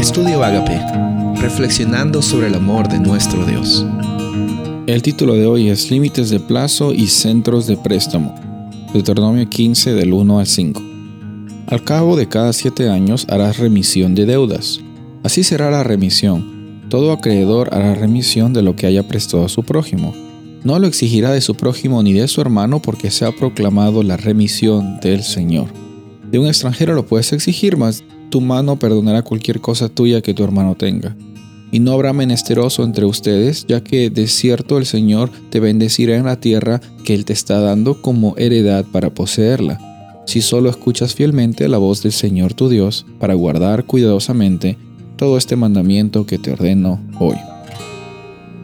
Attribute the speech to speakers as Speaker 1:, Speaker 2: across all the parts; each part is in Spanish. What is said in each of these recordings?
Speaker 1: Estudio Agape, reflexionando sobre el amor de nuestro Dios.
Speaker 2: El título de hoy es Límites de plazo y centros de préstamo. Deuteronomio 15 del 1 al 5. Al cabo de cada siete años harás remisión de deudas. Así será la remisión. Todo acreedor hará remisión de lo que haya prestado a su prójimo. No lo exigirá de su prójimo ni de su hermano porque se ha proclamado la remisión del Señor. De un extranjero lo puedes exigir, mas tu mano perdonará cualquier cosa tuya que tu hermano tenga. Y no habrá menesteroso entre ustedes, ya que de cierto el Señor te bendecirá en la tierra que Él te está dando como heredad para poseerla. Si solo escuchas fielmente la voz del Señor tu Dios, para guardar cuidadosamente todo este mandamiento que te ordeno hoy.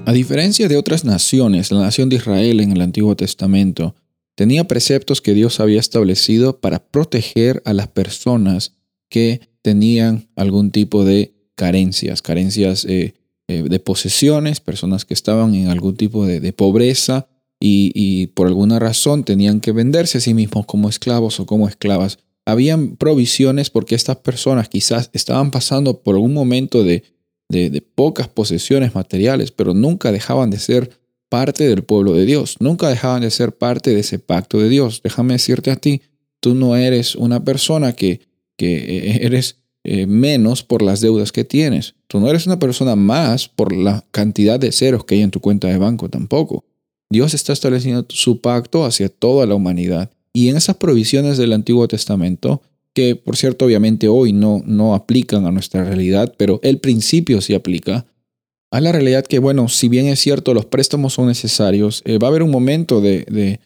Speaker 2: A diferencia de otras naciones, la nación de Israel en el Antiguo Testamento tenía preceptos que Dios había establecido para proteger a las personas que tenían algún tipo de carencias, carencias eh, eh, de posesiones, personas que estaban en algún tipo de, pobreza y, por alguna razón tenían que venderse a sí mismos como esclavos o como esclavas. Habían provisiones porque estas personas quizás estaban pasando por algún momento de, de pocas posesiones materiales, pero nunca dejaban de ser parte del pueblo de Dios, nunca dejaban de ser parte de ese pacto de Dios. Déjame decirte a ti, tú no eres una persona que que eh, eres eh, menos por las deudas que tienes. Tú no eres una persona más por la cantidad de ceros que hay en tu cuenta de banco tampoco. Dios está estableciendo su pacto hacia toda la humanidad. Y en esas provisiones del Antiguo Testamento, que por cierto obviamente hoy no, no aplican a nuestra realidad, pero el principio sí aplica, a la realidad que, bueno, si bien es cierto, los préstamos son necesarios, eh, va a haber un momento de, de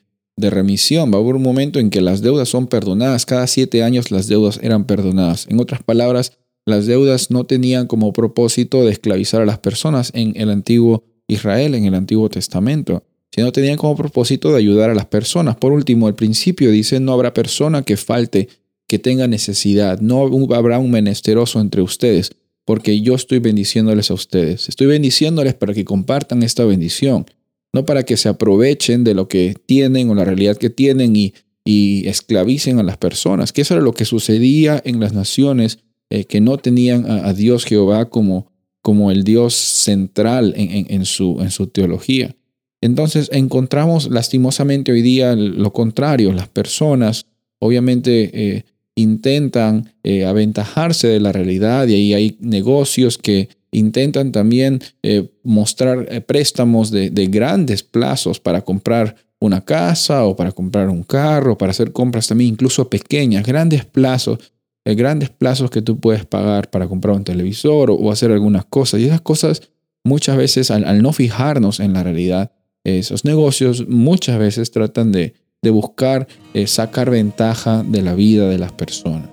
Speaker 2: remisión. Va a haber un momento en que las deudas son perdonadas. Cada siete años las deudas eran perdonadas. En otras palabras, las deudas no tenían como propósito de esclavizar a las personas en el antiguo Israel, en el Antiguo Testamento, sino tenían como propósito de ayudar a las personas. Por último, el principio dice, no habrá persona que falte, que tenga necesidad, no habrá un menesteroso entre ustedes, porque yo estoy bendiciéndoles a ustedes. Estoy bendiciéndoles para que compartan esta bendición no para que se aprovechen de lo que tienen o la realidad que tienen y, esclavicen a las personas, que eso era lo que sucedía en las naciones eh, que no tenían a, Dios Jehová como, como el Dios central en, su, en su teología. Entonces encontramos lastimosamente hoy día lo contrario, las personas obviamente eh, intentan eh, aventajarse de la realidad y ahí hay negocios que intentan también eh, mostrar eh, préstamos de, grandes plazos para comprar una casa o para comprar un carro, para hacer compras también incluso pequeñas, grandes plazos, grandes plazos que tú puedes pagar para comprar un televisor o, hacer algunas cosas. Y esas cosas muchas veces al, no fijarnos en la realidad, esos negocios muchas veces tratan de, de buscar sacar ventaja de la vida de las personas.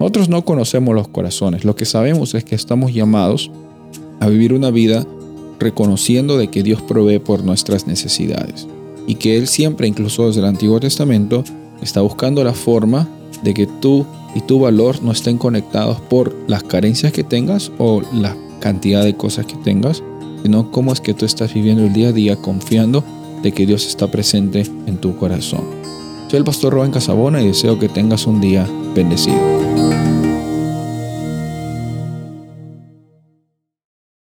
Speaker 2: Nosotros no conocemos los corazones, lo que sabemos es que estamos llamados a vivir una vida reconociendo de que Dios provee por nuestras necesidades y que Él siempre, incluso desde el Antiguo Testamento, está buscando la forma de que tú y tu valor no estén conectados por las carencias que tengas o la cantidad de cosas que tengas, sino cómo es que tú estás viviendo el día a día confiando de que Dios está presente en tu corazón. Soy el pastor Rubén Casabona y deseo que tengas un día bendecido.